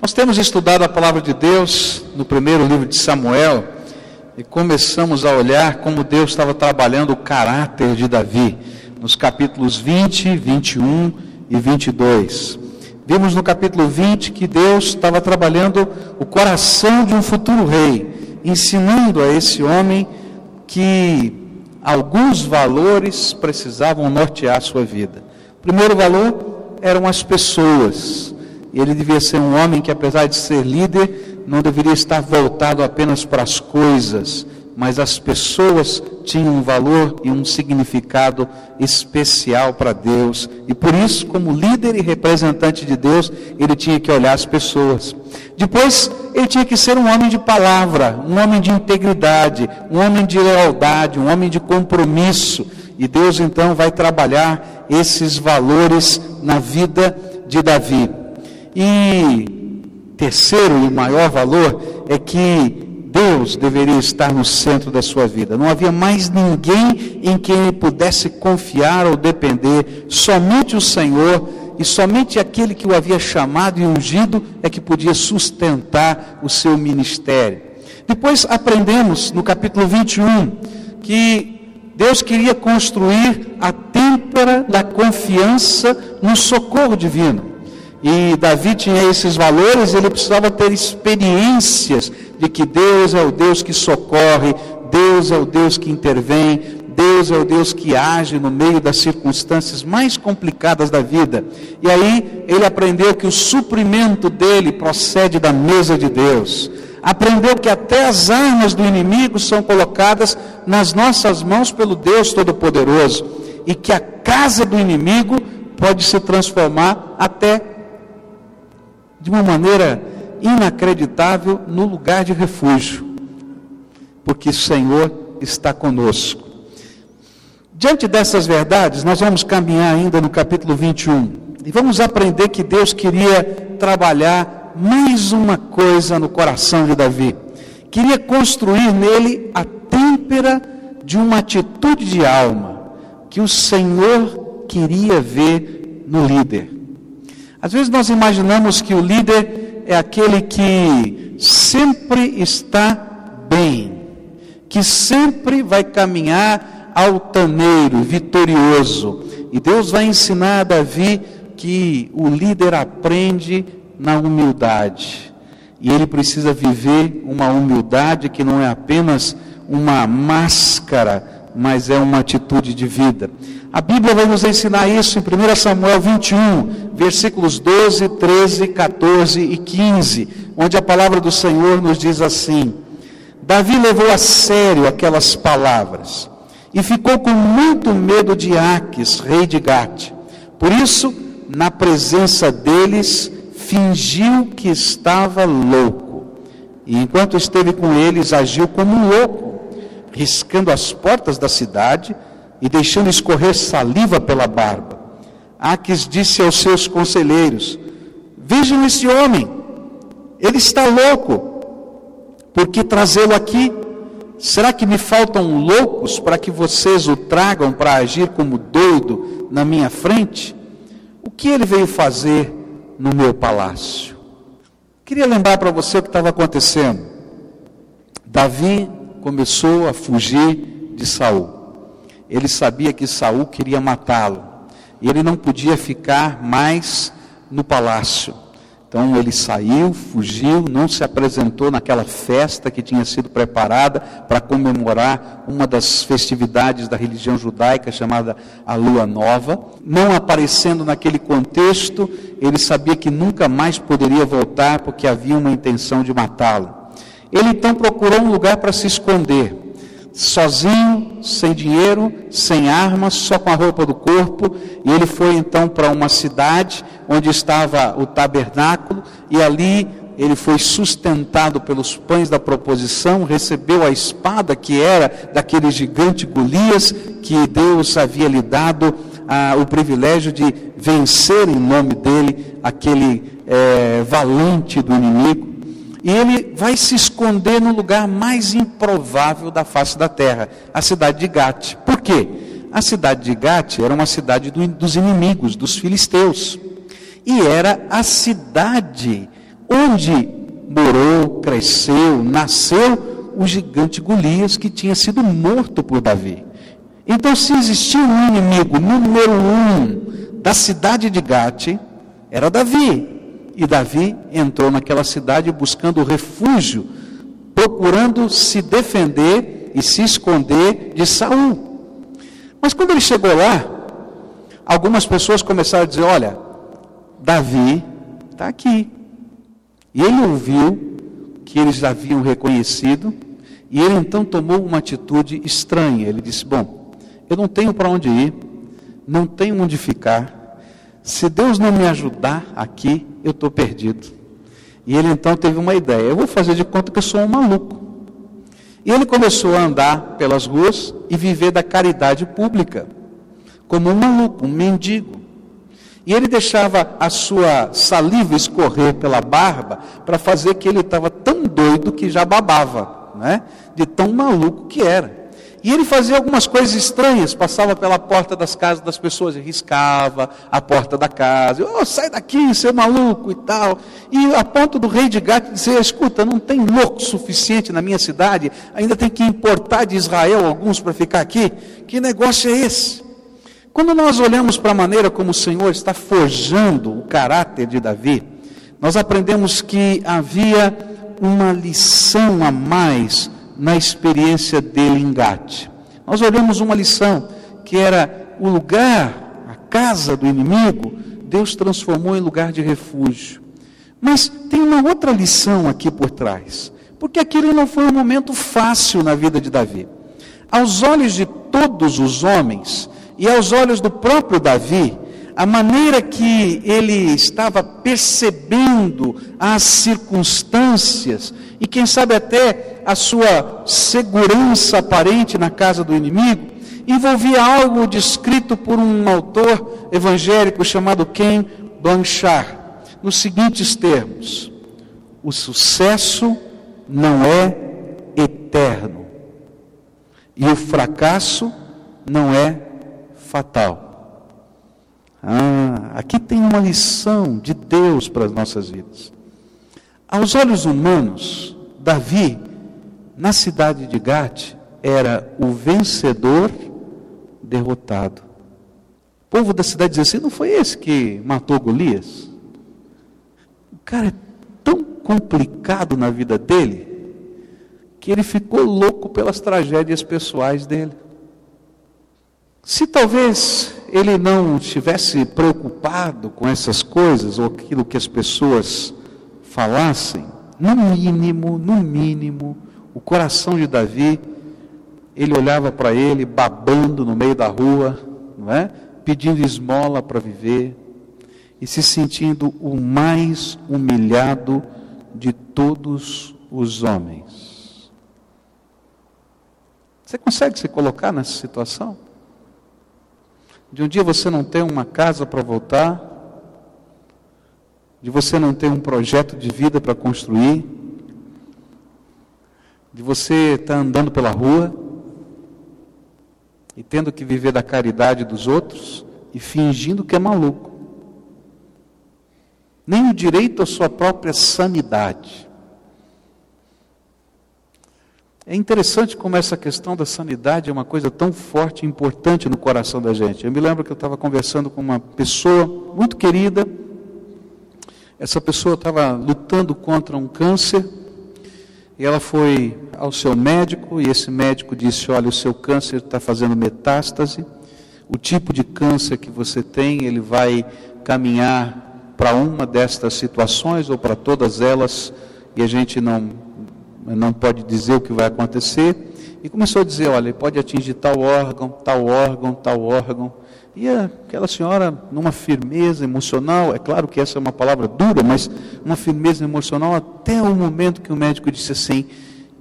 Nós temos estudado a palavra de Deus no primeiro livro de Samuel e começamos a olhar como Deus estava trabalhando o caráter de Davi, nos capítulos 20, 21 e 22. Vimos no capítulo 20 que Deus estava trabalhando o coração de um futuro rei, ensinando a esse homem que alguns valores precisavam nortear a sua vida. O primeiro valor eram as pessoas. Ele devia ser um homem que, apesar de ser líder, não deveria estar voltado apenas para as coisas, mas as pessoas tinham um valor e um significado especial para Deus. E por isso, como líder e representante de Deus, ele tinha que olhar as pessoas. Depois, ele tinha que ser um homem de palavra, um homem de integridade, um homem de lealdade, um homem de compromisso. E Deus então vai trabalhar esses valores na vida de Davi. E terceiro e maior valor é que Deus deveria estar no centro da sua vida. Não havia mais ninguém em quem ele pudesse confiar ou depender, somente o Senhor e somente aquele que o havia chamado e ungido é que podia sustentar o seu ministério. Depois aprendemos no capítulo 21 que Deus queria construir a têmpera da confiança no socorro divino. E Davi tinha esses valores, ele precisava ter experiências de que Deus é o Deus que socorre, Deus é o Deus que intervém, Deus é o Deus que age no meio das circunstâncias mais complicadas da vida. E aí ele aprendeu que o suprimento dele procede da mesa de Deus. Aprendeu que até as armas do inimigo são colocadas nas nossas mãos pelo Deus Todo-Poderoso. E que a casa do inimigo pode se transformar até de uma maneira inacreditável no lugar de refúgio, porque o Senhor está conosco. Diante dessas verdades, nós vamos caminhar ainda no capítulo 21 e vamos aprender que Deus queria trabalhar mais uma coisa no coração de Davi. Queria construir nele a têmpera de uma atitude de alma que o Senhor queria ver no líder. Às vezes nós imaginamos que o líder é aquele que sempre está bem, que sempre vai caminhar altaneiro, vitorioso. E Deus vai ensinar a Davi que o líder aprende na humildade. E ele precisa viver uma humildade que não é apenas uma máscara, mas é uma atitude de vida. A Bíblia vai nos ensinar isso em 1 Samuel 21, versículos 12, 13, 14 e 15, onde a palavra do Senhor nos diz assim: Davi levou a sério aquelas palavras e ficou com muito medo de Aques, rei de Gate. Por isso, na presença deles, fingiu que estava louco. E enquanto esteve com eles, agiu como um louco, riscando as portas da cidade e deixando escorrer saliva pela barba. Aques disse aos seus conselheiros: Vejam esse homem, ele está louco, por que trazê-lo aqui? Será que me faltam loucos para que vocês o tragam para agir como doido na minha frente? O que ele veio fazer no meu palácio? Queria lembrar para você o que estava acontecendo. Davi começou a fugir de Saul. Ele sabia que Saul queria matá-lo. E ele não podia ficar mais no palácio. Então ele saiu, fugiu, não se apresentou naquela festa que tinha sido preparada para comemorar uma das festividades da religião judaica chamada a Lua Nova. Não aparecendo naquele contexto, ele sabia que nunca mais poderia voltar porque havia uma intenção de matá-lo. Ele então procurou um lugar para se esconder sozinho, sem dinheiro, sem armas, só com a roupa do corpo, e ele foi então para uma cidade onde estava o tabernáculo, e ali ele foi sustentado pelos pães da proposição, recebeu a espada que era daquele gigante Golias, que Deus havia lhe dado ah, o privilégio de vencer em nome dele aquele é, valente do inimigo. E ele vai se esconder no lugar mais improvável da face da terra, a cidade de Gate. Por quê? A cidade de Gate era uma cidade do, dos inimigos, dos filisteus. E era a cidade onde morou, cresceu, nasceu o gigante Golias que tinha sido morto por Davi. Então, se existia um inimigo número um da cidade de Gate, era Davi. E Davi entrou naquela cidade buscando refúgio, procurando se defender e se esconder de Saul. Mas quando ele chegou lá, algumas pessoas começaram a dizer: Olha, Davi está aqui. E ele ouviu que eles haviam reconhecido, e ele então tomou uma atitude estranha. Ele disse: Bom, eu não tenho para onde ir, não tenho onde ficar. Se Deus não me ajudar aqui, eu estou perdido. E ele então teve uma ideia: eu vou fazer de conta que eu sou um maluco. E ele começou a andar pelas ruas e viver da caridade pública, como um maluco, um mendigo. E ele deixava a sua saliva escorrer pela barba para fazer que ele estava tão doido que já babava, né? de tão maluco que era. E ele fazia algumas coisas estranhas, passava pela porta das casas das pessoas e riscava a porta da casa. Oh, sai daqui, seu maluco e tal. E a ponto do rei de Gate dizer: escuta, não tem louco suficiente na minha cidade, ainda tem que importar de Israel alguns para ficar aqui. Que negócio é esse? Quando nós olhamos para a maneira como o Senhor está forjando o caráter de Davi, nós aprendemos que havia uma lição a mais na experiência dele em. Nós olhamos uma lição que era o lugar, a casa do inimigo, Deus transformou em lugar de refúgio. Mas tem uma outra lição aqui por trás, porque aquele não foi um momento fácil na vida de Davi. Aos olhos de todos os homens e aos olhos do próprio Davi, a maneira que ele estava percebendo as circunstâncias e quem sabe até a sua segurança aparente na casa do inimigo, envolvia algo descrito por um autor evangélico chamado Ken Blanchard, nos seguintes termos: o sucesso não é eterno e o fracasso não é fatal. Ah, aqui tem uma lição de Deus para as nossas vidas. Aos olhos humanos, Davi, na cidade de Gate, era o vencedor derrotado. O povo da cidade dizia assim: não foi esse que matou Golias? O cara é tão complicado na vida dele que ele ficou louco pelas tragédias pessoais dele. Se talvez ele não estivesse preocupado com essas coisas, ou aquilo que as pessoas falassem, no mínimo, no mínimo, o coração de Davi, ele olhava para ele babando no meio da rua, não é? Pedindo esmola para viver e se sentindo o mais humilhado de todos os homens. Você consegue se colocar nessa situação? De um dia você não tem uma casa para voltar, de você não ter um projeto de vida para construir, de você estar tá andando pela rua e tendo que viver da caridade dos outros e fingindo que é maluco. Nem o direito à sua própria sanidade. É interessante como essa questão da sanidade é uma coisa tão forte e importante no coração da gente. Eu me lembro que eu estava conversando com uma pessoa muito querida. Essa pessoa estava lutando contra um câncer e ela foi ao seu médico e esse médico disse: Olha, o seu câncer está fazendo metástase. O tipo de câncer que você tem, ele vai caminhar para uma destas situações ou para todas elas e a gente não não pode dizer o que vai acontecer. E começou a dizer: olha, pode atingir tal órgão, tal órgão, tal órgão. E aquela senhora, numa firmeza emocional, é claro que essa é uma palavra dura, mas uma firmeza emocional até o momento que o médico disse assim: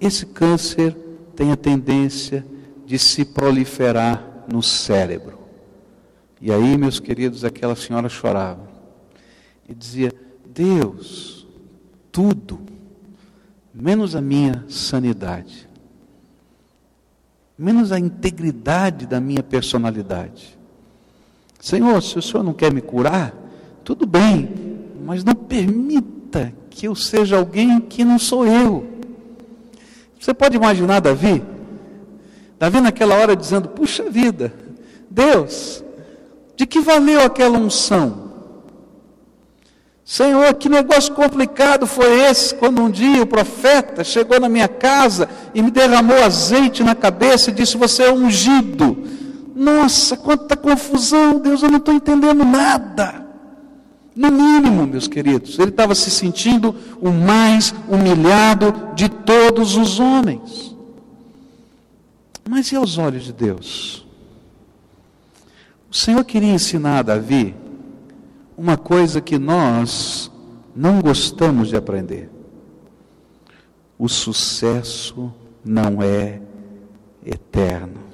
esse câncer tem a tendência de se proliferar no cérebro. E aí, meus queridos, aquela senhora chorava e dizia: Deus, tudo menos a minha sanidade, menos a integridade da minha personalidade. Senhor, se o Senhor não quer me curar, tudo bem, mas não permita que eu seja alguém que não sou eu. Você pode imaginar Davi? Davi naquela hora dizendo: Puxa vida, Deus, de que valeu aquela unção? Senhor, que negócio complicado foi esse quando um dia o profeta chegou na minha casa e me derramou azeite na cabeça e disse: Você é ungido. Nossa, quanta confusão, Deus, eu não estou entendendo nada. No mínimo, meus queridos, ele estava se sentindo o mais humilhado de todos os homens. Mas e aos olhos de Deus? O Senhor queria ensinar a Davi uma coisa que nós não gostamos de aprender. O sucesso não é eterno.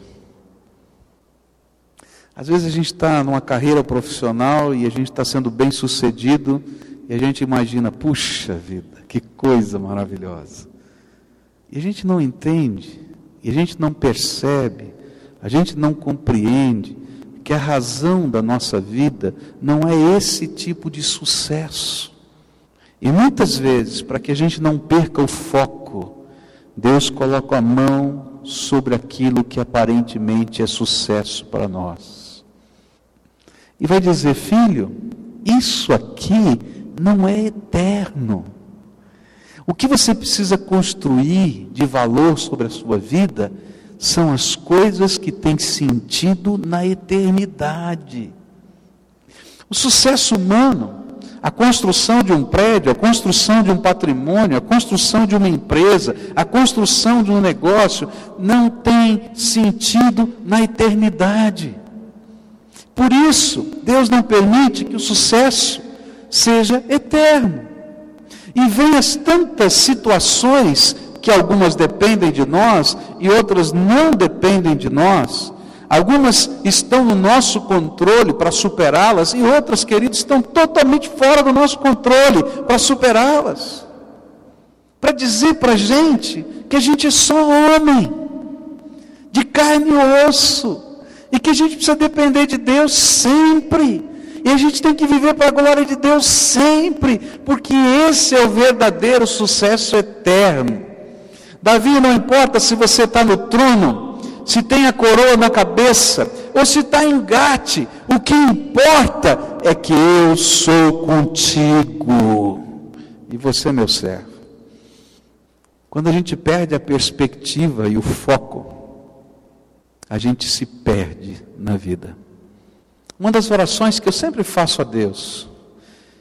Às vezes a gente está numa carreira profissional e a gente está sendo bem sucedido e a gente imagina, puxa vida, que coisa maravilhosa. E a gente não entende, e a gente não percebe, a gente não compreende que a razão da nossa vida não é esse tipo de sucesso. E muitas vezes, para que a gente não perca o foco, Deus coloca a mão sobre aquilo que aparentemente é sucesso para nós e vai dizer: Filho, isso aqui não é eterno. O que você precisa construir de valor sobre a sua vida são as coisas que têm sentido na eternidade. O sucesso humano, a construção de um prédio, a construção de um patrimônio, a construção de uma empresa, a construção de um negócio, não tem sentido na eternidade. Por isso, Deus não permite que o sucesso seja eterno. E vem as tantas situações que algumas dependem de nós e outras não dependem de nós. Algumas estão no nosso controle para superá-las e outras, queridos, estão totalmente fora do nosso controle para superá-las. Para dizer para a gente que a gente é só homem, de carne e osso e que a gente precisa depender de Deus sempre. E a gente tem que viver para a glória de Deus sempre, porque esse é o verdadeiro sucesso eterno. Davi, não importa se você está no trono, se tem a coroa na cabeça, ou se está em gate, o que importa é que eu sou contigo e você meu servo. Quando a gente perde a perspectiva e o foco, a gente se perde na vida. Uma das orações que eu sempre faço a Deus,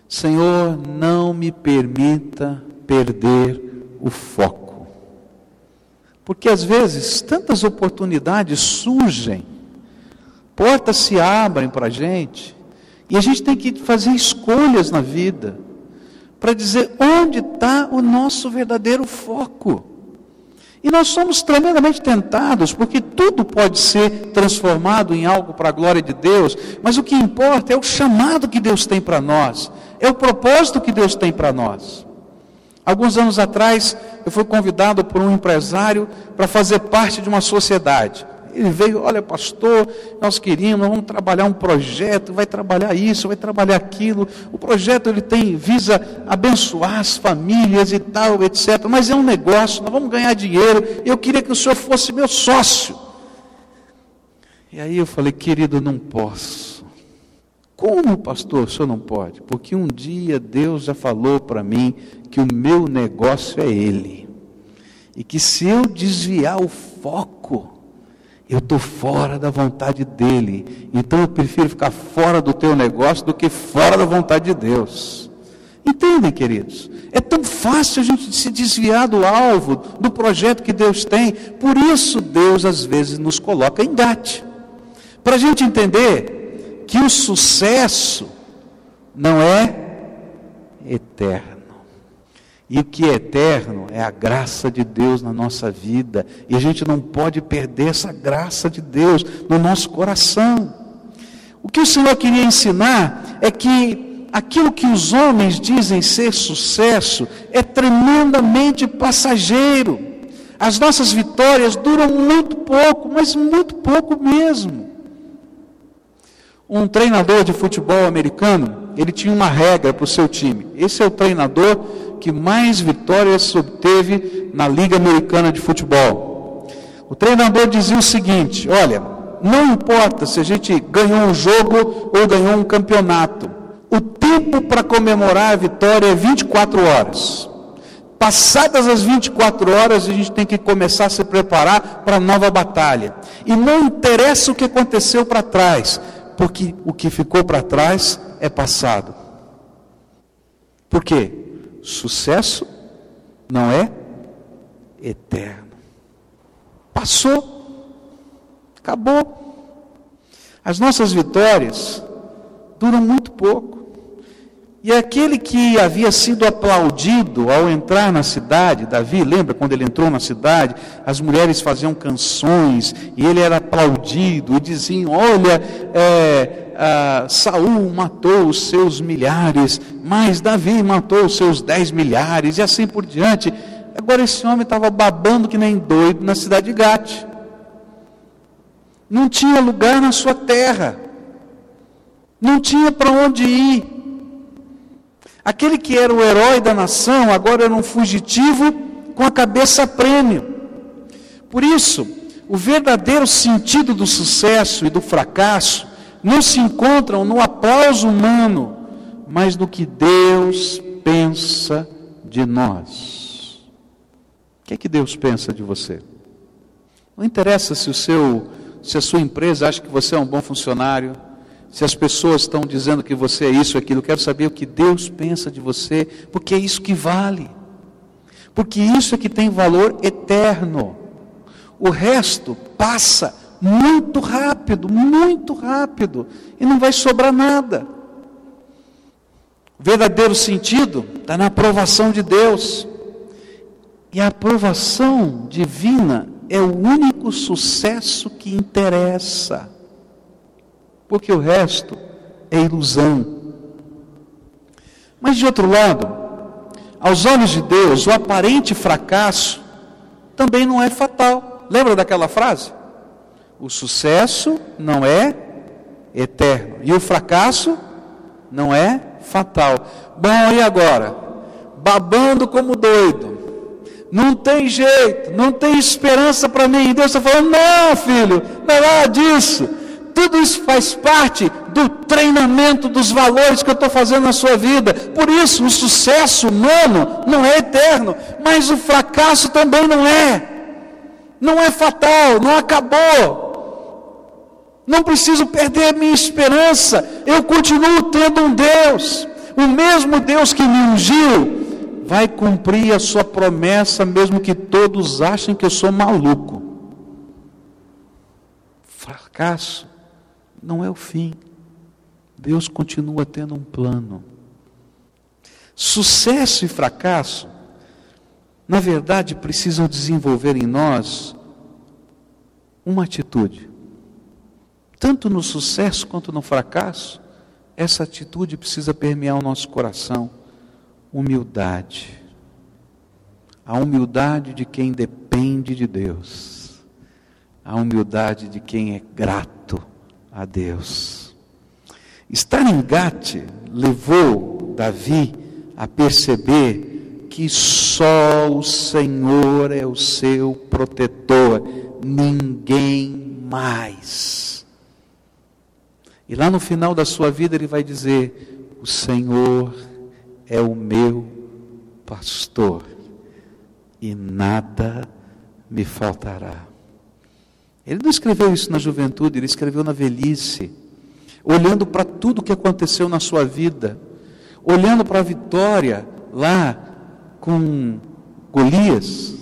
Senhor, não me permita perder o foco. Porque às vezes tantas oportunidades surgem, portas se abrem para a gente, e a gente tem que fazer escolhas na vida, para dizer onde está o nosso verdadeiro foco. E nós somos tremendamente tentados, porque tudo pode ser transformado em algo para a glória de Deus, mas o que importa é o chamado que Deus tem para nós, é o propósito que Deus tem para nós. Alguns anos atrás, eu fui convidado por um empresário para fazer parte de uma sociedade. Ele veio, olha, pastor, nós queríamos, vamos trabalhar um projeto, vai trabalhar isso, vai trabalhar aquilo. O projeto ele tem visa abençoar as famílias e tal, etc. Mas é um negócio, nós vamos ganhar dinheiro. Eu queria que o senhor fosse meu sócio. E aí eu falei, querido, não posso. Como, pastor, o senhor não pode? Porque um dia Deus já falou para mim que o meu negócio é Ele. E que se eu desviar o foco, eu estou fora da vontade dele. Então eu prefiro ficar fora do teu negócio do que fora da vontade de Deus. Entendem, queridos? É tão fácil a gente se desviar do alvo, do projeto que Deus tem. Por isso, Deus às vezes nos coloca em gate. Para a gente entender que o sucesso não é eterno. E o que é eterno é a graça de Deus na nossa vida. E a gente não pode perder essa graça de Deus no nosso coração. O que o Senhor queria ensinar é que aquilo que os homens dizem ser sucesso é tremendamente passageiro. As nossas vitórias duram muito pouco, mas muito pouco mesmo. Um treinador de futebol americano, ele tinha uma regra para o seu time. Esse é o treinador que mais vitórias obteve na Liga Americana de Futebol. O treinador dizia o seguinte: olha, não importa se a gente ganhou um jogo ou ganhou um campeonato, o tempo para comemorar a vitória é 24 horas. Passadas as 24 horas, a gente tem que começar a se preparar para a nova batalha. E não interessa o que aconteceu para trás, porque o que ficou para trás é passado. Por quê? Sucesso não é eterno. Passou, acabou. As nossas vitórias duram muito pouco. E aquele que havia sido aplaudido ao entrar na cidade, Davi, lembra quando ele entrou na cidade? As mulheres faziam canções e ele era aplaudido e diziam: Olha, é, ah, Saul matou os seus milhares, mas Davi matou os seus dez milhares e assim por diante. Agora esse homem estava babando que nem doido na cidade de Gate. Não tinha lugar na sua terra, não tinha para onde ir. Aquele que era o herói da nação agora era um fugitivo com a cabeça a prêmio. Por isso, o verdadeiro sentido do sucesso e do fracasso não se encontram no aplauso humano, mas no que Deus pensa de nós. O que é que Deus pensa de você? Não interessa se o seu, se a sua empresa acha que você é um bom funcionário, se as pessoas estão dizendo que você é isso, aquilo, quero saber o que Deus pensa de você, porque é isso que vale. Porque isso é que tem valor eterno. O resto passa muito rápido, muito rápido, e não vai sobrar nada. O verdadeiro sentido está na aprovação de Deus. E a aprovação divina é o único sucesso que interessa porque o resto é ilusão. Mas de outro lado, aos olhos de Deus, o aparente fracasso também não é fatal. Lembra daquela frase? O sucesso não é eterno e o fracasso não é fatal. Bom, e agora? Babando como doido. Não tem jeito, não tem esperança para mim. Deus está falando: não, filho, não é nada disso. Tudo isso faz parte do treinamento dos valores que eu estou fazendo na sua vida. Por isso, o sucesso humano não é eterno, mas o fracasso também não é. Não é fatal, não acabou. Não preciso perder a minha esperança. Eu continuo tendo um Deus. O mesmo Deus que me ungiu vai cumprir a sua promessa, mesmo que todos achem que eu sou maluco. Fracasso não é o fim. Deus continua tendo um plano. Sucesso e fracasso, na verdade, precisam desenvolver em nós uma atitude. Tanto no sucesso quanto no fracasso, essa atitude precisa permear o nosso coração. Humildade. A humildade de quem depende de Deus. A humildade de quem é grato a Deus. Estar em Gate levou Davi a perceber que só o Senhor é o seu protetor, ninguém mais. E lá no final da sua vida ele vai dizer: O Senhor é o meu pastor e nada me faltará. Ele não escreveu isso na juventude, ele escreveu na velhice, olhando para tudo que aconteceu na sua vida, olhando para a vitória lá com Golias,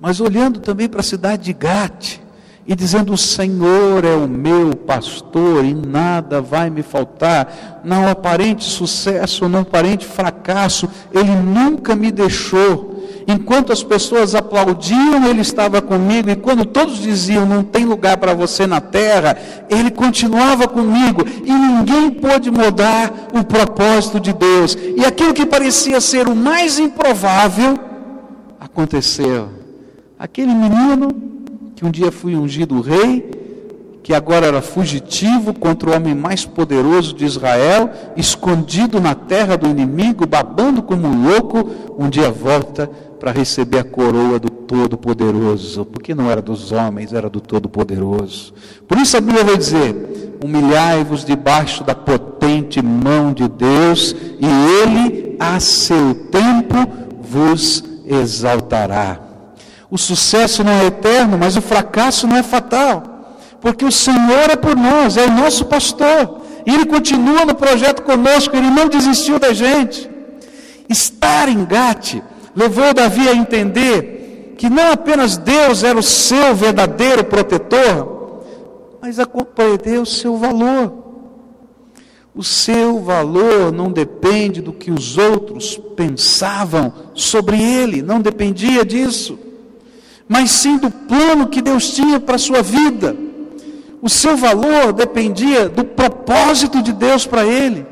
mas olhando também para a cidade de Gate e dizendo: O Senhor é o meu pastor e nada vai me faltar. Não aparente sucesso, não aparente fracasso, Ele nunca me deixou. Enquanto as pessoas aplaudiam, ele estava comigo, e quando todos diziam não tem lugar para você na terra, ele continuava comigo, e ninguém pôde mudar o propósito de Deus. E aquilo que parecia ser o mais improvável aconteceu. Aquele menino que um dia foi ungido rei, que agora era fugitivo contra o homem mais poderoso de Israel, escondido na terra do inimigo, babando como um louco, um dia volta para receber a coroa do Todo-Poderoso, porque não era dos homens, era do Todo-Poderoso. Por isso a Bíblia vai dizer: humilhai-vos debaixo da potente mão de Deus, e Ele, a seu tempo, vos exaltará. O sucesso não é eterno, mas o fracasso não é fatal, porque o Senhor é por nós, é o nosso pastor, e Ele continua no projeto conosco, Ele não desistiu da gente. Estar em Gate levou Davi a entender que não apenas Deus era o seu verdadeiro protetor, mas a compreender o seu valor. O seu valor não depende do que os outros pensavam sobre ele, não dependia disso, mas sim do plano que Deus tinha para a sua vida. O seu valor dependia do propósito de Deus para ele.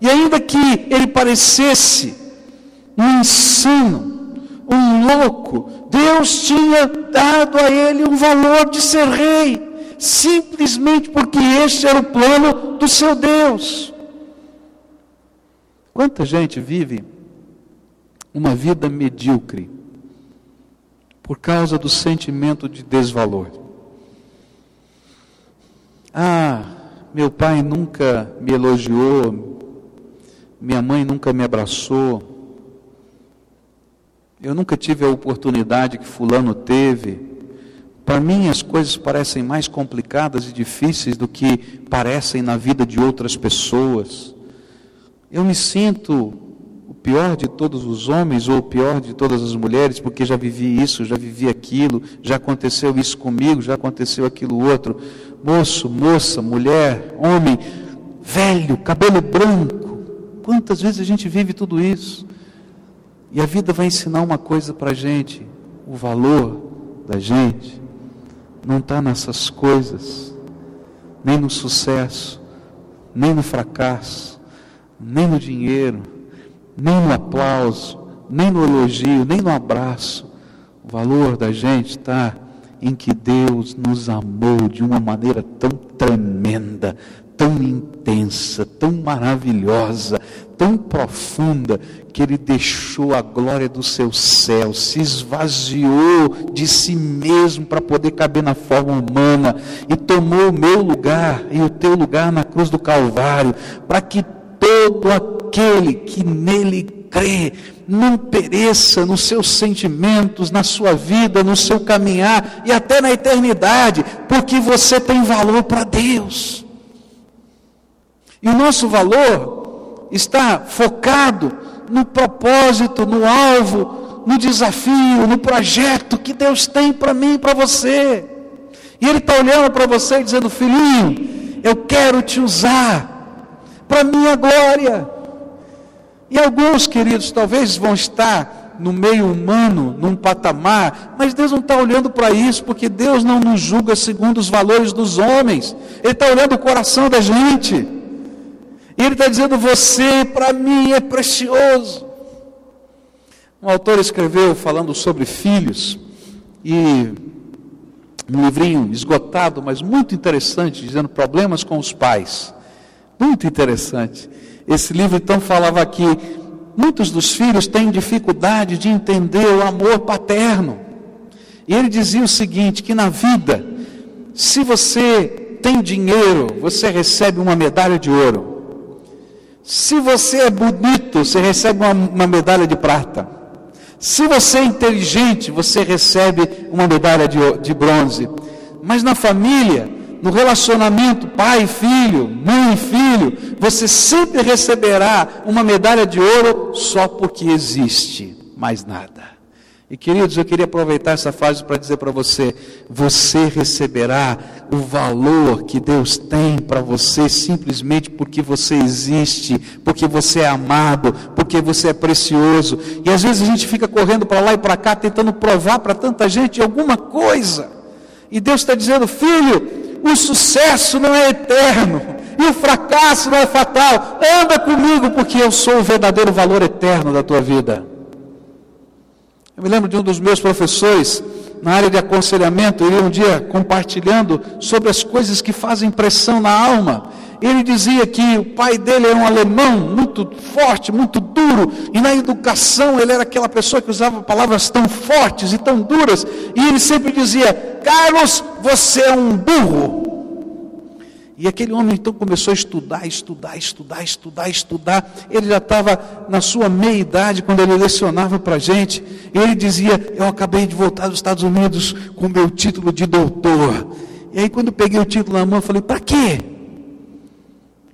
E ainda que ele parecesse um insano, um louco, Deus tinha dado a ele um valor de ser rei, simplesmente porque este era o plano do seu Deus. Quanta gente vive uma vida medíocre por causa do sentimento de desvalor? Ah, meu pai nunca me elogiou, minha mãe nunca me abraçou, eu nunca tive a oportunidade que Fulano teve. Para mim, as coisas parecem mais complicadas e difíceis do que parecem na vida de outras pessoas. Eu me sinto o pior de todos os homens ou o pior de todas as mulheres, porque já vivi isso, já vivi aquilo, já aconteceu isso comigo, já aconteceu aquilo outro. Moço, moça, mulher, homem, velho, cabelo branco. Quantas vezes a gente vive tudo isso? E a vida vai ensinar uma coisa para a gente: o valor da gente não está nessas coisas, nem no sucesso, nem no fracasso, nem no dinheiro, nem no aplauso, nem no elogio, nem no abraço. O valor da gente está em que Deus nos amou de uma maneira tão tremenda, tão intensa, tão maravilhosa, tão profunda, que ele deixou a glória do seu céu, se esvaziou de si mesmo para poder caber na forma humana e tomou o meu lugar e o teu lugar na cruz do Calvário, para que todo aquele que nele crê não pereça nos seus sentimentos, na sua vida, no seu caminhar e até na eternidade, porque você tem valor para Deus. E o nosso valor está focado no propósito, no alvo, no desafio, no projeto que Deus tem para mim e para você. E Ele está olhando para você e dizendo: Filhinho, eu quero te usar para minha glória. E alguns, queridos, talvez vão estar no meio humano, num patamar, mas Deus não está olhando para isso, porque Deus não nos julga segundo os valores dos homens, Ele está olhando o coração da gente. E ele está dizendo: Você para mim é precioso. Um autor escreveu falando sobre filhos, e um livrinho esgotado, mas muito interessante, dizendo problemas com os pais. Muito interessante. Esse livro então falava que muitos dos filhos têm dificuldade de entender o amor paterno. E ele dizia o seguinte: que na vida, se você tem dinheiro, você recebe uma medalha de ouro. Se você é bonito, você recebe uma, uma medalha de prata. Se você é inteligente, você recebe uma medalha de, de bronze. Mas na família, no relacionamento pai e filho, mãe e filho, você sempre receberá uma medalha de ouro só porque existe, mais nada. E queridos, eu queria aproveitar essa fase para dizer para você: você receberá o valor que Deus tem para você simplesmente porque você existe, porque você é amado, porque você é precioso. E às vezes a gente fica correndo para lá e para cá tentando provar para tanta gente alguma coisa. E Deus está dizendo: filho, o sucesso não é eterno. E o fracasso não é fatal. Anda comigo, porque eu sou o verdadeiro valor eterno da tua vida. Eu me lembro de um dos meus professores, na área de aconselhamento, ele um dia compartilhando sobre as coisas que fazem pressão na alma. Ele dizia que o pai dele era um alemão muito forte, muito duro, e na educação ele era aquela pessoa que usava palavras tão fortes e tão duras, e ele sempre dizia: Carlos, você é um burro. E aquele homem então começou a estudar, estudar, estudar, estudar, estudar. Ele já estava na sua meia idade quando ele lecionava para a gente. Ele dizia: Eu acabei de voltar dos Estados Unidos com meu título de doutor. E aí, quando peguei o título na mão, eu falei: Para quê?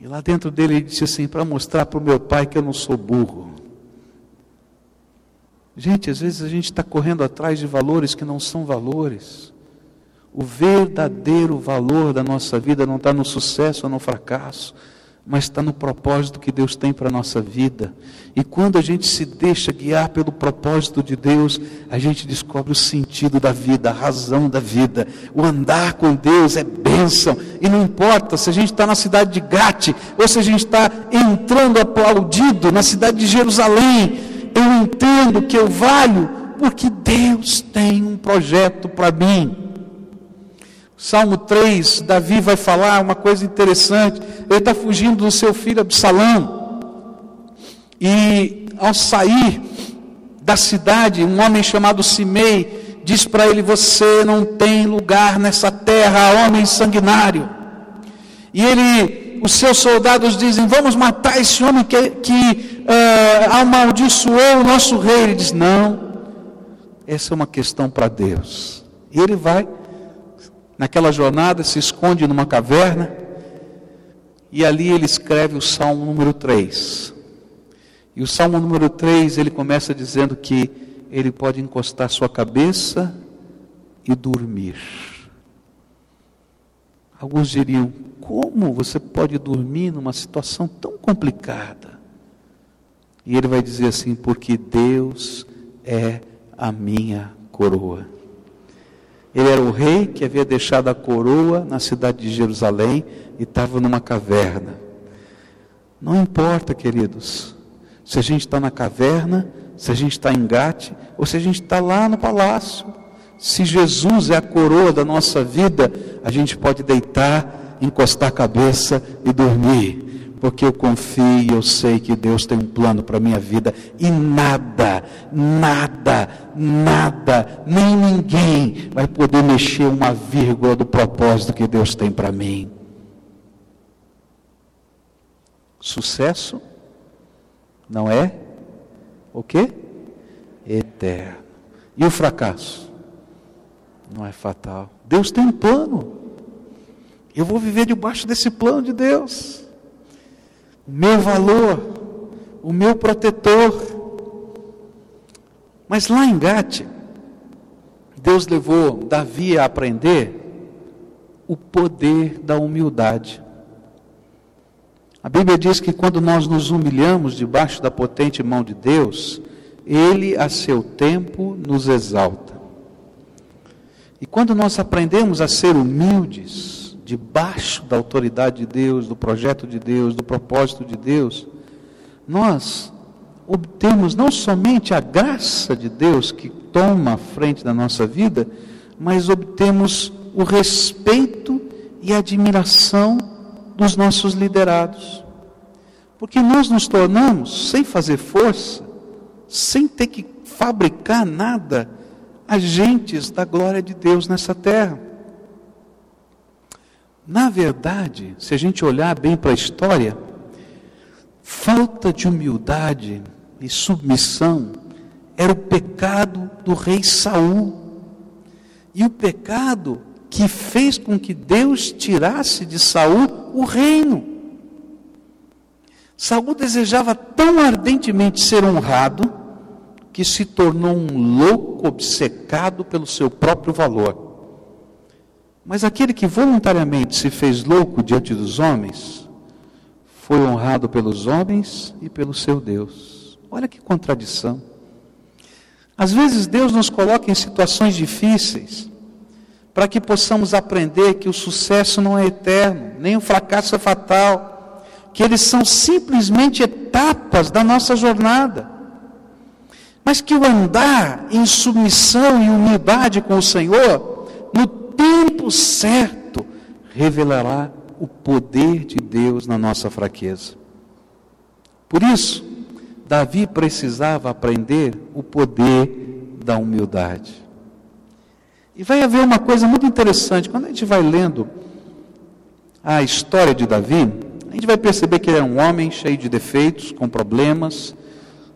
E lá dentro dele ele disse assim: Para mostrar para o meu pai que eu não sou burro. Gente, às vezes a gente está correndo atrás de valores que não são valores. O verdadeiro valor da nossa vida não está no sucesso ou no fracasso, mas está no propósito que Deus tem para a nossa vida. E quando a gente se deixa guiar pelo propósito de Deus, a gente descobre o sentido da vida, a razão da vida. O andar com Deus é bênção. E não importa se a gente está na cidade de Gate ou se a gente está entrando aplaudido na cidade de Jerusalém. Eu entendo que eu valho porque Deus tem um projeto para mim. Salmo 3, Davi vai falar uma coisa interessante. Ele está fugindo do seu filho Absalão. E ao sair da cidade, um homem chamado Simei diz para ele: Você não tem lugar nessa terra, homem sanguinário. E ele, os seus soldados dizem: Vamos matar esse homem que, que uh, amaldiçoou o nosso rei. Ele diz: Não, essa é uma questão para Deus. E ele vai naquela jornada, se esconde numa caverna, e ali ele escreve o Salmo número 3. E o Salmo número 3, ele começa dizendo que ele pode encostar sua cabeça e dormir. Alguns diriam: como você pode dormir numa situação tão complicada? E ele vai dizer assim: porque Deus é a minha coroa. Ele era o rei que havia deixado a coroa na cidade de Jerusalém e estava numa caverna. Não importa, queridos, se a gente está na caverna, se a gente está em Gate, ou se a gente está lá no palácio. Se Jesus é a coroa da nossa vida, a gente pode deitar, encostar a cabeça e dormir porque eu confio eu sei que Deus tem um plano para a minha vida e nada, nada, nada, nem ninguém vai poder mexer uma vírgula do propósito que Deus tem para mim. Sucesso não é o quê? Eterno. E o fracasso? Não é fatal. Deus tem um plano. Eu vou viver debaixo desse plano de Deus o meu valor, o meu protetor. Mas lá em Gate, Deus levou Davi a aprender o poder da humildade. A Bíblia diz que quando nós nos humilhamos debaixo da potente mão de Deus, Ele a seu tempo nos exalta. E quando nós aprendemos a ser humildes, debaixo da autoridade de Deus, do projeto de Deus, do propósito de Deus, nós obtemos não somente a graça de Deus que toma a frente da nossa vida, mas obtemos o respeito e admiração dos nossos liderados. Porque nós nos tornamos, sem fazer força, sem ter que fabricar nada, agentes da glória de Deus nessa terra. Na verdade, se a gente olhar bem para a história, falta de humildade e submissão era o pecado do rei Saul. E o pecado que fez com que Deus tirasse de Saul o reino. Saul desejava tão ardentemente ser honrado que se tornou um louco obcecado pelo seu próprio valor. Mas aquele que voluntariamente se fez louco diante dos homens, foi honrado pelos homens e pelo seu Deus. Olha que contradição. Às vezes Deus nos coloca em situações difíceis para que possamos aprender que o sucesso não é eterno, nem o fracasso é fatal, que eles são simplesmente etapas da nossa jornada. mas que o andar em submissão e humildade com o Senhor, no tempo certo, revelará o poder de Deus na nossa fraqueza. Por isso, Davi precisava aprender o poder da humildade. E vai haver uma coisa muito interessante, quando a gente vai lendo a história de Davi, a gente vai perceber que ele é um homem cheio de defeitos, com problemas.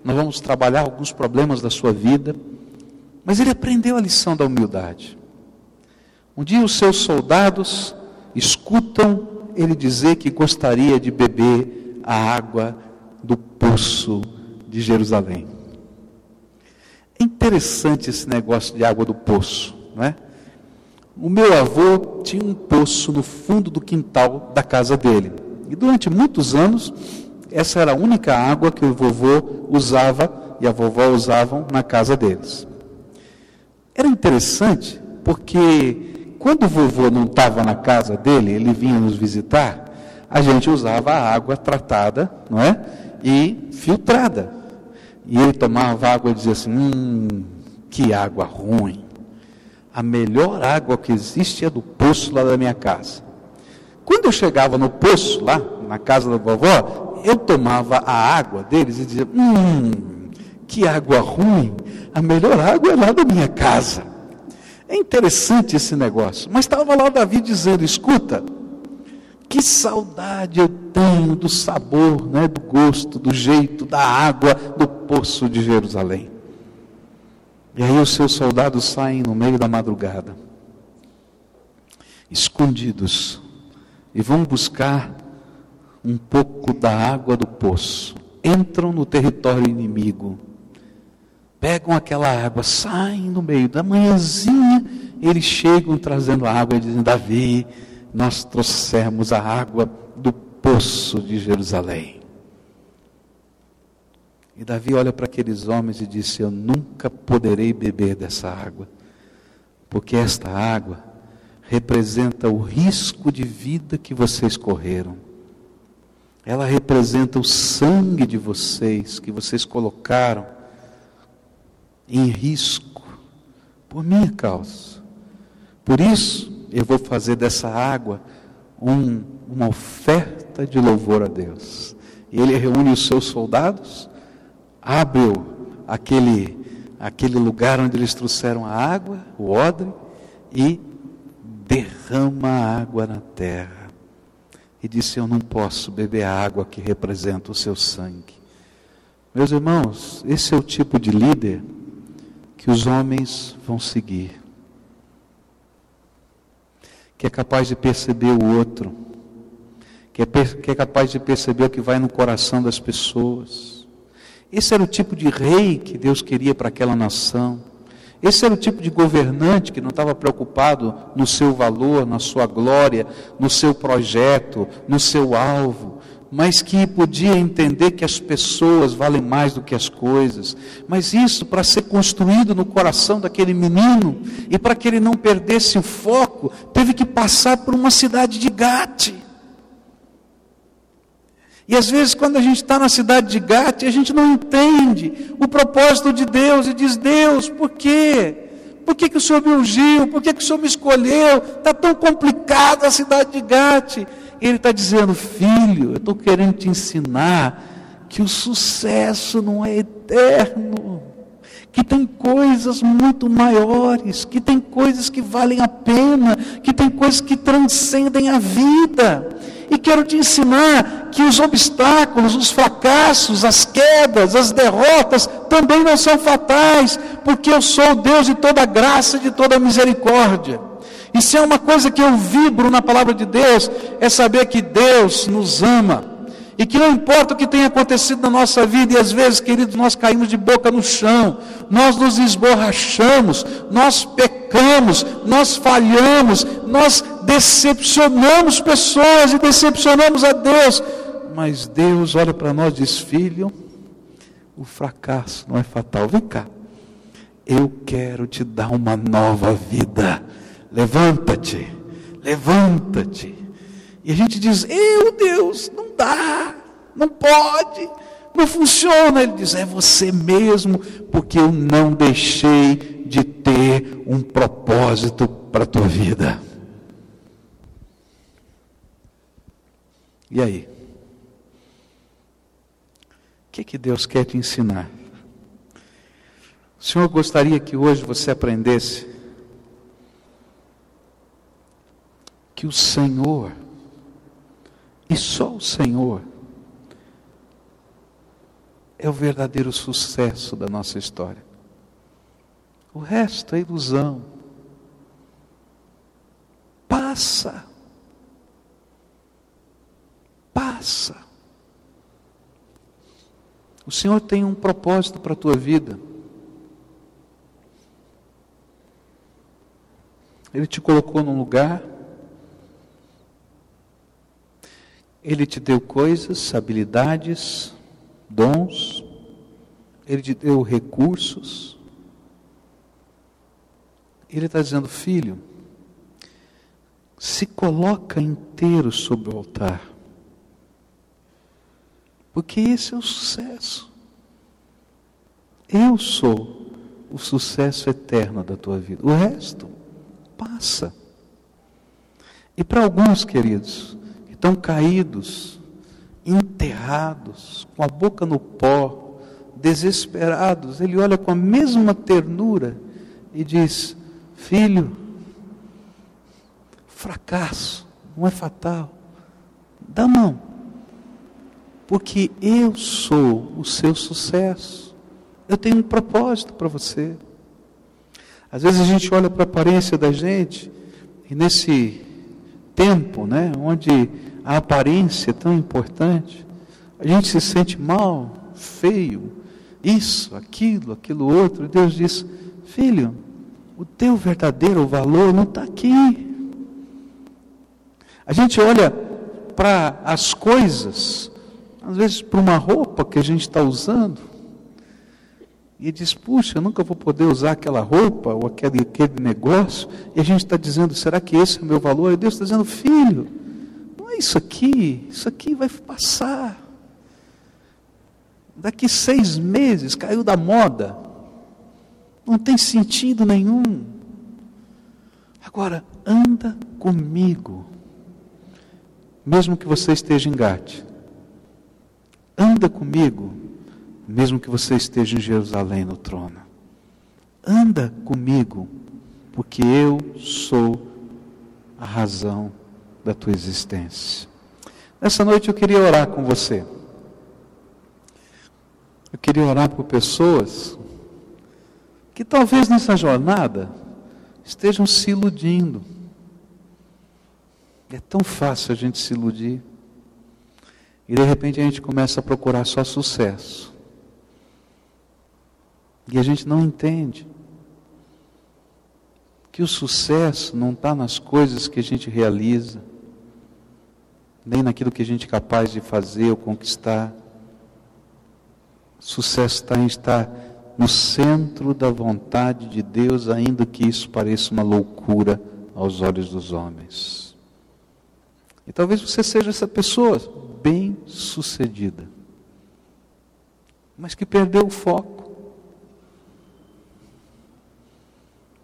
Nós vamos trabalhar alguns problemas da sua vida, mas ele aprendeu a lição da humildade. Um dia os seus soldados escutam ele dizer que gostaria de beber a água do poço de Jerusalém. É interessante esse negócio de água do poço, não é? O meu avô tinha um poço no fundo do quintal da casa dele. E durante muitos anos, essa era a única água que o vovô usava e a vovó usavam na casa deles. Era interessante porque quando o vovô não estava na casa dele, ele vinha nos visitar, a gente usava a água tratada, não é? E filtrada. E ele tomava água e dizia assim: hum, que água ruim a melhor água que existe é do poço lá da minha casa. Quando eu chegava no poço, lá na casa da vovó, eu tomava a água deles e dizia: Hum, que água ruim, a melhor água é lá da minha casa. É interessante esse negócio. Mas estava lá Davi dizendo: Escuta, que saudade eu tenho do sabor, né, do gosto, do jeito, da água do poço de Jerusalém. E aí os seus soldados saem no meio da madrugada, escondidos, e vão buscar um pouco da água do poço. Entram no território inimigo, pegam aquela água, saem no meio da manhãzinha, eles chegam trazendo água e dizem: Davi, nós trouxemos a água do poço de Jerusalém. E Davi olha para aqueles homens e disse: Eu nunca poderei beber dessa água, porque esta água representa o risco de vida que vocês correram. Ela representa o sangue de vocês, que vocês colocaram em risco, por minha causa. Por isso, eu vou fazer dessa água um, uma oferta de louvor a Deus. E ele reúne os seus soldados abre aquele, aquele lugar onde eles trouxeram a água, o odre, e derrama a água na terra. E disse: Eu não posso beber a água que representa o seu sangue. Meus irmãos, esse é o tipo de líder que os homens vão seguir, que é capaz de perceber o outro, que é, que é capaz de perceber o que vai no coração das pessoas esse era o tipo de rei que Deus queria para aquela nação. Esse era o tipo de governante que não estava preocupado no seu valor, na sua glória, no seu projeto, no seu alvo, mas que podia entender que as pessoas valem mais do que as coisas. Mas isso, para ser construído no coração daquele menino e para que ele não perdesse o foco, teve que passar por uma cidade de Gate. E às vezes, quando a gente está na cidade de Gate, a gente não entende o propósito de Deus e diz: Deus, por quê? Por que, que o Senhor me ungiu? Por que, que o Senhor me escolheu? Está tão complicada a cidade de Gate. Ele está dizendo: Filho, eu estou querendo te ensinar que o sucesso não é eterno, que tem coisas muito maiores, que tem coisas que valem a pena, que tem coisas que transcendem a vida. E quero te ensinar que os obstáculos, os fracassos, as quedas, as derrotas também não são fatais, porque eu sou o Deus de toda graça e de toda misericórdia. E se é uma coisa que eu vibro na palavra de Deus, é saber que Deus nos ama e que não importa o que tenha acontecido na nossa vida, e às vezes, queridos, nós caímos de boca no chão, nós nos esborrachamos, nós pecamos, nós falhamos, nós decepcionamos pessoas e decepcionamos a Deus. Mas Deus olha para nós e diz: Filho, o fracasso não é fatal. Vem cá, eu quero te dar uma nova vida. Levanta-te, levanta-te. E a gente diz: Eu, Deus, não dá, não pode, não funciona. Ele diz: é você mesmo, porque eu não deixei de ter um propósito para a tua vida. E aí? O que, que Deus quer te ensinar? O Senhor gostaria que hoje você aprendesse que o Senhor, e só o Senhor, é o verdadeiro sucesso da nossa história. O resto é ilusão. Passa. Passa. O Senhor tem um propósito para a tua vida. Ele te colocou num lugar Ele te deu coisas, habilidades, dons, Ele te deu recursos. Ele está dizendo, filho, se coloca inteiro sobre o altar. Porque esse é o sucesso. Eu sou o sucesso eterno da tua vida. O resto passa. E para alguns, queridos, estão caídos, enterrados, com a boca no pó, desesperados. Ele olha com a mesma ternura e diz: Filho, fracasso não é fatal. Dá mão, porque eu sou o seu sucesso. Eu tenho um propósito para você. Às vezes a gente olha para a aparência da gente e nesse tempo, né, onde a aparência é tão importante. A gente se sente mal, feio, isso, aquilo, aquilo outro. Deus diz: Filho, o teu verdadeiro valor não está aqui. A gente olha para as coisas, às vezes para uma roupa que a gente está usando, e diz: Puxa, eu nunca vou poder usar aquela roupa ou aquele, aquele negócio, e a gente está dizendo: será que esse é o meu valor? E Deus está dizendo: Filho, isso aqui, isso aqui vai passar. Daqui seis meses caiu da moda. Não tem sentido nenhum. Agora, anda comigo. Mesmo que você esteja em Gate. Anda comigo. Mesmo que você esteja em Jerusalém no trono. Anda comigo. Porque eu sou a razão da tua existência. Nessa noite eu queria orar com você. Eu queria orar por pessoas que talvez nessa jornada estejam se iludindo. É tão fácil a gente se iludir. E de repente a gente começa a procurar só sucesso. E a gente não entende que o sucesso não está nas coisas que a gente realiza nem naquilo que a gente é capaz de fazer ou conquistar. Sucesso está em estar no centro da vontade de Deus, ainda que isso pareça uma loucura aos olhos dos homens. E talvez você seja essa pessoa bem sucedida, mas que perdeu o foco.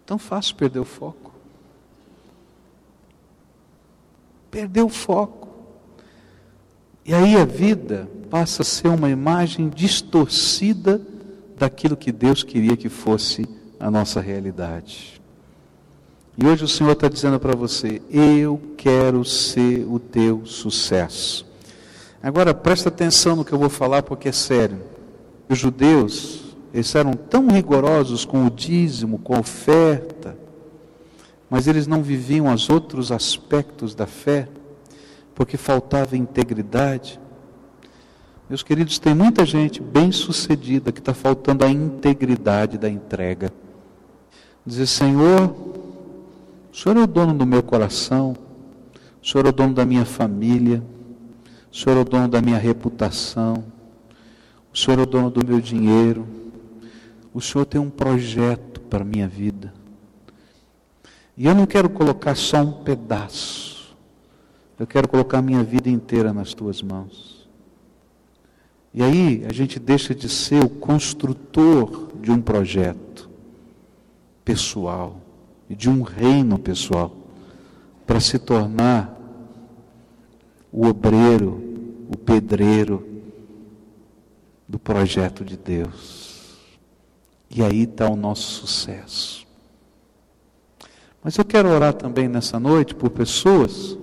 Tão fácil perder o foco. Perdeu o foco. E aí a vida passa a ser uma imagem distorcida daquilo que Deus queria que fosse a nossa realidade. E hoje o Senhor está dizendo para você: Eu quero ser o teu sucesso. Agora presta atenção no que eu vou falar, porque é sério. Os judeus, eles eram tão rigorosos com o dízimo, com a oferta, mas eles não viviam os outros aspectos da fé porque faltava integridade. Meus queridos, tem muita gente bem sucedida que está faltando a integridade da entrega. Dizer, Senhor, o Senhor é o dono do meu coração, o Senhor é o dono da minha família, o Senhor é o dono da minha reputação, o Senhor é o dono do meu dinheiro, o Senhor tem um projeto para a minha vida. E eu não quero colocar só um pedaço. Eu quero colocar minha vida inteira nas tuas mãos. E aí a gente deixa de ser o construtor de um projeto pessoal e de um reino pessoal para se tornar o obreiro, o pedreiro do projeto de Deus. E aí está o nosso sucesso. Mas eu quero orar também nessa noite por pessoas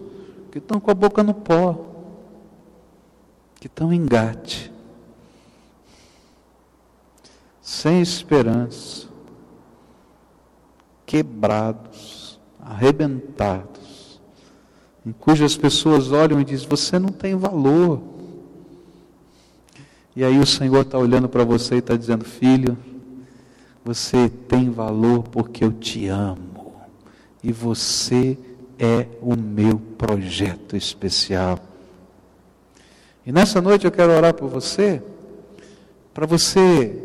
que estão com a boca no pó, que estão engate, sem esperança, quebrados, arrebentados, em cujas pessoas olham e dizem: Você não tem valor. E aí o Senhor está olhando para você e está dizendo: Filho, você tem valor porque eu te amo. E você é o meu projeto especial. E nessa noite eu quero orar por você, para você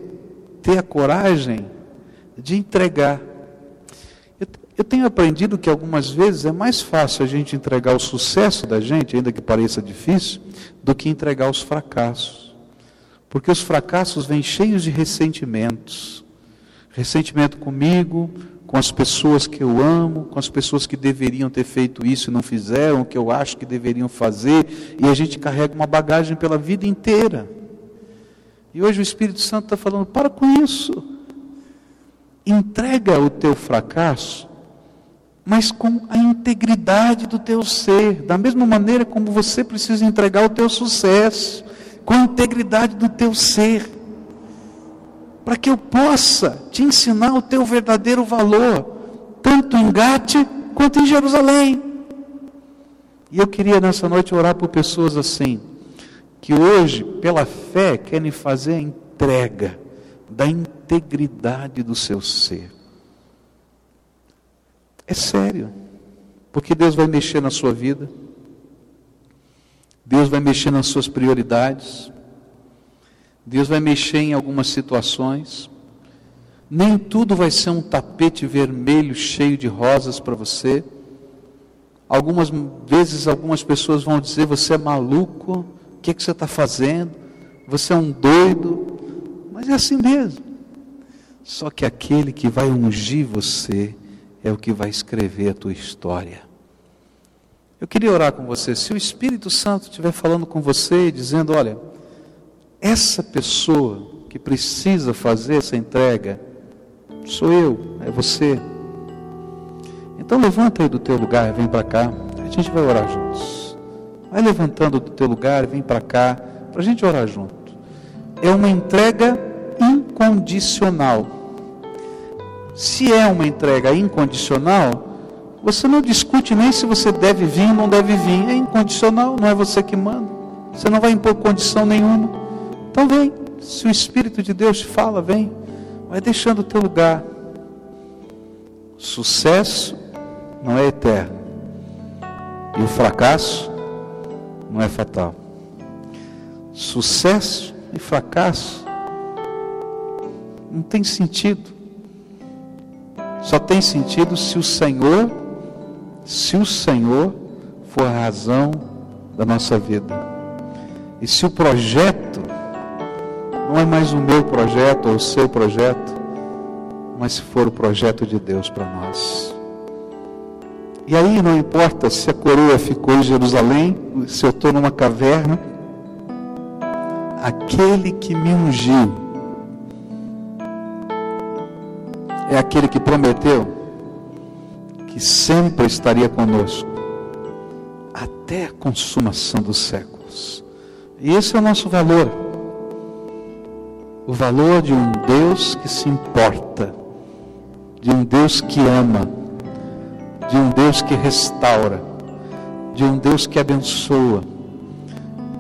ter a coragem de entregar. Eu, eu tenho aprendido que algumas vezes é mais fácil a gente entregar o sucesso da gente, ainda que pareça difícil, do que entregar os fracassos. Porque os fracassos vêm cheios de ressentimentos. Ressentimento comigo, com as pessoas que eu amo, com as pessoas que deveriam ter feito isso e não fizeram, que eu acho que deveriam fazer, e a gente carrega uma bagagem pela vida inteira. E hoje o Espírito Santo está falando: para com isso. Entrega o teu fracasso, mas com a integridade do teu ser, da mesma maneira como você precisa entregar o teu sucesso, com a integridade do teu ser para que eu possa te ensinar o teu verdadeiro valor, tanto em Gate quanto em Jerusalém. E eu queria nessa noite orar por pessoas assim, que hoje, pela fé, querem fazer a entrega da integridade do seu ser. É sério, porque Deus vai mexer na sua vida, Deus vai mexer nas suas prioridades, Deus vai mexer em algumas situações. Nem tudo vai ser um tapete vermelho cheio de rosas para você. Algumas vezes algumas pessoas vão dizer: você é maluco, o que, é que você está fazendo? Você é um doido. Mas é assim mesmo. Só que aquele que vai ungir você é o que vai escrever a tua história. Eu queria orar com você. Se o Espírito Santo estiver falando com você, dizendo: olha essa pessoa que precisa fazer essa entrega sou eu, é você. Então levanta aí do teu lugar e vem para cá. A gente vai orar juntos. Vai levantando do teu lugar e vem para cá para a gente orar junto. É uma entrega incondicional. Se é uma entrega incondicional, você não discute nem se você deve vir ou não deve vir. É incondicional, não é você que manda. Você não vai impor condição nenhuma. Então vem, se o Espírito de Deus te fala, vem, vai deixando o teu lugar. Sucesso não é eterno. E o fracasso não é fatal. Sucesso e fracasso não tem sentido. Só tem sentido se o Senhor, se o Senhor for a razão da nossa vida. E se o projeto não é mais o meu projeto ou o seu projeto, mas se for o projeto de Deus para nós. E aí não importa se a coroa ficou em Jerusalém, se eu estou numa caverna, aquele que me ungiu é aquele que prometeu que sempre estaria conosco até a consumação dos séculos. E esse é o nosso valor o valor de um Deus que se importa, de um Deus que ama, de um Deus que restaura, de um Deus que abençoa,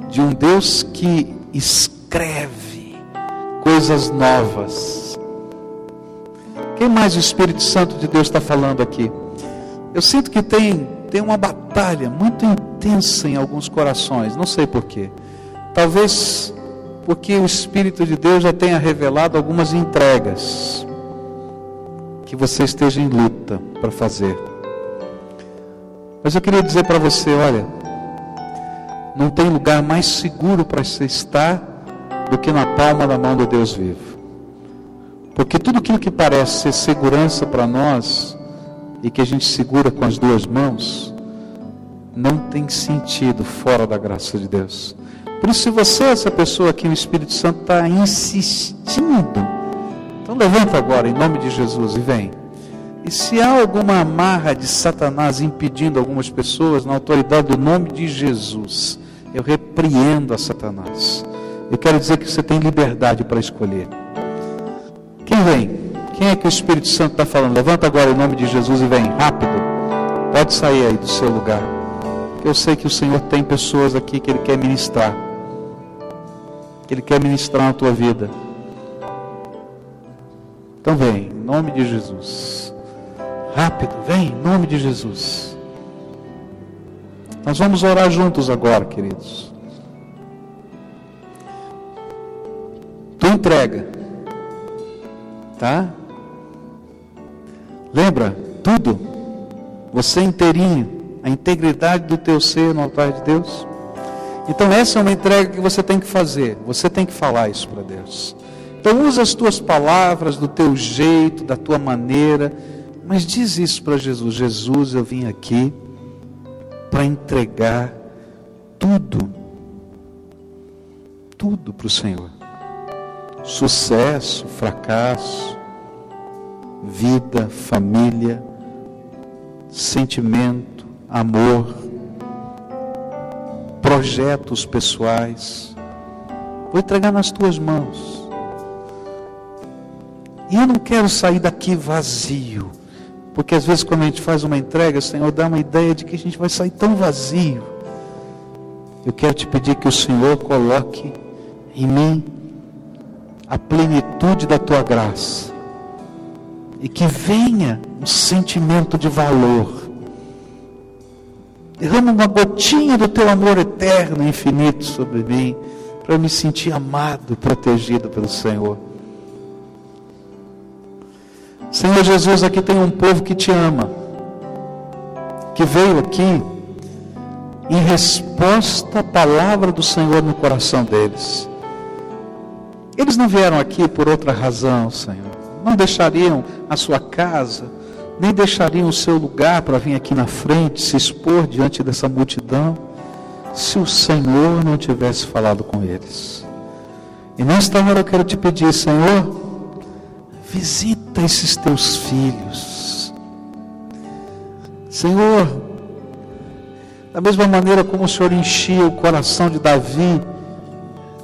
de um Deus que escreve coisas novas. Quem mais o Espírito Santo de Deus está falando aqui? Eu sinto que tem, tem uma batalha muito intensa em alguns corações, não sei porquê. Talvez porque o Espírito de Deus já tenha revelado algumas entregas que você esteja em luta para fazer. Mas eu queria dizer para você: olha, não tem lugar mais seguro para você estar do que na palma da mão do Deus vivo. Porque tudo aquilo que parece ser segurança para nós e que a gente segura com as duas mãos, não tem sentido fora da graça de Deus. Por isso, se você é essa pessoa que o Espírito Santo está insistindo, então levanta agora em nome de Jesus e vem. E se há alguma amarra de Satanás impedindo algumas pessoas, na autoridade do nome de Jesus, eu repreendo a Satanás. Eu quero dizer que você tem liberdade para escolher. Quem vem? Quem é que o Espírito Santo está falando? Levanta agora em nome de Jesus e vem, rápido. Pode sair aí do seu lugar. Eu sei que o Senhor tem pessoas aqui que Ele quer ministrar. Ele quer ministrar na tua vida. Então vem, em nome de Jesus. Rápido, vem, em nome de Jesus. Nós vamos orar juntos agora, queridos. Tu entrega, tá? Lembra tudo, você inteirinho, a integridade do teu ser no altar de Deus. Então essa é uma entrega que você tem que fazer. Você tem que falar isso para Deus. Então usa as tuas palavras do teu jeito, da tua maneira mas diz isso para Jesus: Jesus, eu vim aqui para entregar tudo, tudo para o Senhor. Sucesso, fracasso, vida, família, sentimento, amor, projetos pessoais. Vou entregar nas tuas mãos. E eu não quero sair daqui vazio. Porque às vezes quando a gente faz uma entrega, o Senhor dá uma ideia de que a gente vai sair tão vazio. Eu quero te pedir que o Senhor coloque em mim a plenitude da tua graça. E que venha um sentimento de valor. Derrama uma gotinha do teu amor eterno, infinito sobre mim, para eu me sentir amado, protegido pelo Senhor. Senhor Jesus, aqui tem um povo que te ama, que veio aqui em resposta à palavra do Senhor no coração deles. Eles não vieram aqui por outra razão, Senhor. Não deixariam a sua casa, nem deixariam o seu lugar para vir aqui na frente, se expor diante dessa multidão, se o Senhor não tivesse falado com eles. E nesta hora eu quero te pedir, Senhor, Visita esses teus filhos. Senhor, da mesma maneira como o Senhor enchia o coração de Davi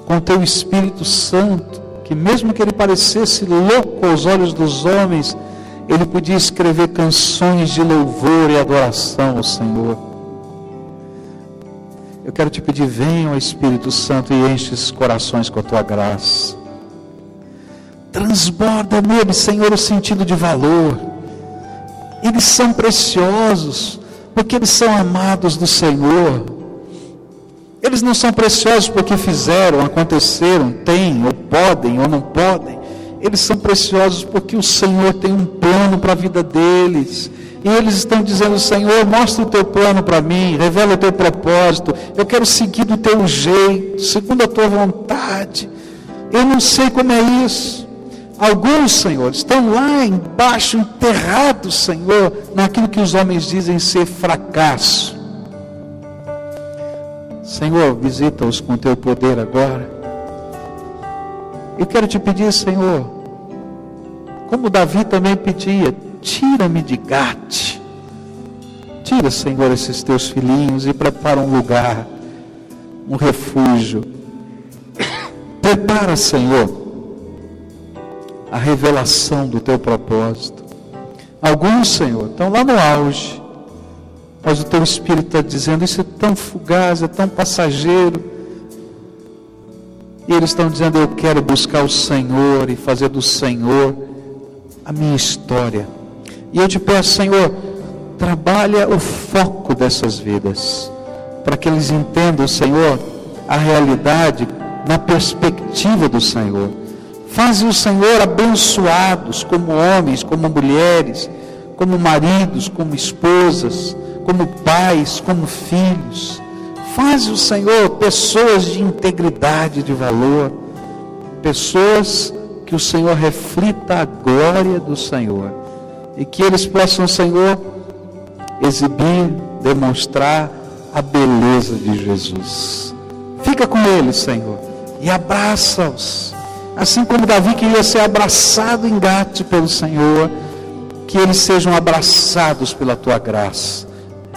com teu Espírito Santo, que mesmo que ele parecesse louco aos olhos dos homens, ele podia escrever canções de louvor e adoração ao Senhor. Eu quero te pedir, venha, Espírito Santo, e enche esses corações com a tua graça. Transborda nele, Senhor, o sentido de valor. Eles são preciosos, porque eles são amados do Senhor. Eles não são preciosos porque fizeram, aconteceram, têm, ou podem, ou não podem. Eles são preciosos porque o Senhor tem um plano para a vida deles. E eles estão dizendo: Senhor, mostra o teu plano para mim, revela o teu propósito. Eu quero seguir do teu jeito, segundo a tua vontade. Eu não sei como é isso. Alguns, Senhor, estão lá embaixo, enterrados, Senhor, naquilo que os homens dizem ser fracasso. Senhor, visita-os com teu poder agora. Eu quero te pedir, Senhor, como Davi também pedia, tira-me de Gate. Tira, Senhor, esses teus filhinhos e prepara um lugar, um refúgio. Prepara, Senhor a revelação do teu propósito. Alguns, Senhor, estão lá no auge, mas o teu Espírito está dizendo: Isso é tão fugaz, é tão passageiro. E eles estão dizendo: Eu quero buscar o Senhor e fazer do Senhor a minha história. E eu te peço, Senhor, trabalha o foco dessas vidas, para que eles entendam, Senhor, a realidade na perspectiva do Senhor Faze o Senhor abençoados como homens, como mulheres, como maridos, como esposas, como pais, como filhos. Faze o Senhor pessoas de integridade, de valor. pessoas que o Senhor reflita a glória do Senhor e que eles possam, Senhor, exibir, demonstrar a beleza de Jesus. Fica com eles, Senhor, e abraça-os. Assim como Davi queria ser abraçado em Gate pelo Senhor, que eles sejam abraçados pela tua graça.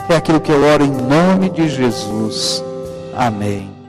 É aquilo que eu oro em nome de Jesus. Amém.